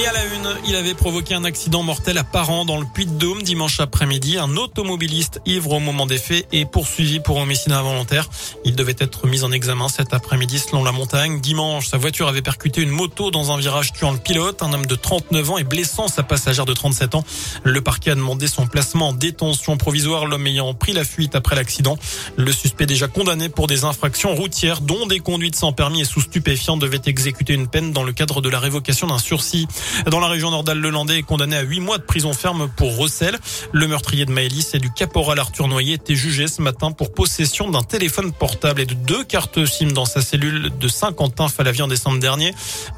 Et à la une, il avait provoqué un accident mortel à Paran dans le Puy-de-Dôme dimanche après-midi. Un automobiliste ivre au moment des faits est poursuivi pour homicide involontaire. Il devait être mis en examen cet après-midi selon la montagne. Dimanche, sa voiture avait percuté une moto dans un virage tuant le pilote. Un homme de 39 ans et blessant sa passagère de 37 ans. Le parquet a demandé son placement en détention provisoire, l'homme ayant pris la fuite après l'accident. Le suspect déjà condamné pour des infractions routières, dont des conduites sans permis et sous stupéfiants, devait exécuter une peine dans le cadre de la révocation d'un sursis. Dans la région nordale-le-landais est condamné à 8 mois de prison ferme pour recel. Le meurtrier de Maëlys et du caporal Arthur Noyer était jugé ce matin pour possession d'un téléphone portable et de deux cartes SIM dans sa cellule de Saint-Quentin-Falavie en décembre dernier.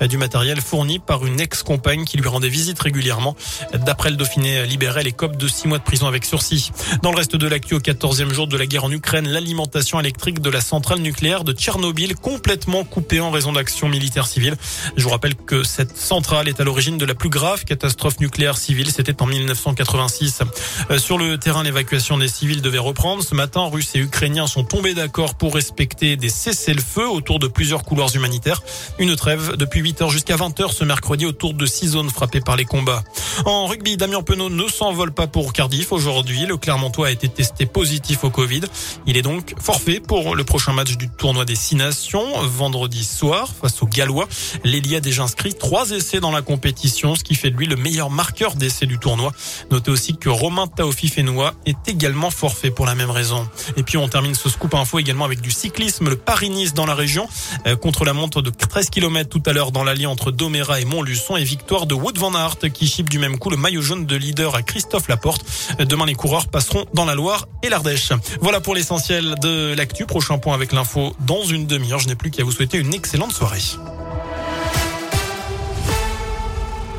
Du matériel fourni par une ex-compagne qui lui rendait visite régulièrement. D'après le Dauphiné libéré, les copes de 6 mois de prison avec sursis. Dans le reste de l'actu, au 14e jour de la guerre en Ukraine, l'alimentation électrique de la centrale nucléaire de Tchernobyl complètement coupée en raison d'actions militaires civiles. Je vous rappelle que cette centrale est à l'origine de la plus grave catastrophe nucléaire civile. C'était en 1986. Euh, sur le terrain, l'évacuation des civils devait reprendre. Ce matin, Russes et Ukrainiens sont tombés d'accord pour respecter des cessez-le-feu autour de plusieurs couloirs humanitaires. Une trêve depuis 8h jusqu'à 20h ce mercredi autour de six zones frappées par les combats. En rugby, Damien Penaud ne s'envole pas pour Cardiff aujourd'hui. Le Clermontois a été testé positif au Covid. Il est donc forfait pour le prochain match du tournoi des Six Nations vendredi soir face aux Gallois. L'Elia a déjà inscrit trois essais dans la compétition ce qui fait de lui le meilleur marqueur d'essai du tournoi. Notez aussi que Romain Taofi Fenois est également forfait pour la même raison. Et puis on termine ce scoop info également avec du cyclisme, le Paris-Nice dans la région, euh, contre la montre de 13 km tout à l'heure dans l'allié entre Doméra et Montluçon et victoire de Wood van Aert qui chipe du même coup le maillot jaune de leader à Christophe Laporte. Euh, demain les coureurs passeront dans la Loire et l'Ardèche. Voilà pour l'essentiel de l'actu. Prochain point avec l'info dans une demi-heure. Je n'ai plus qu'à vous souhaiter une excellente soirée.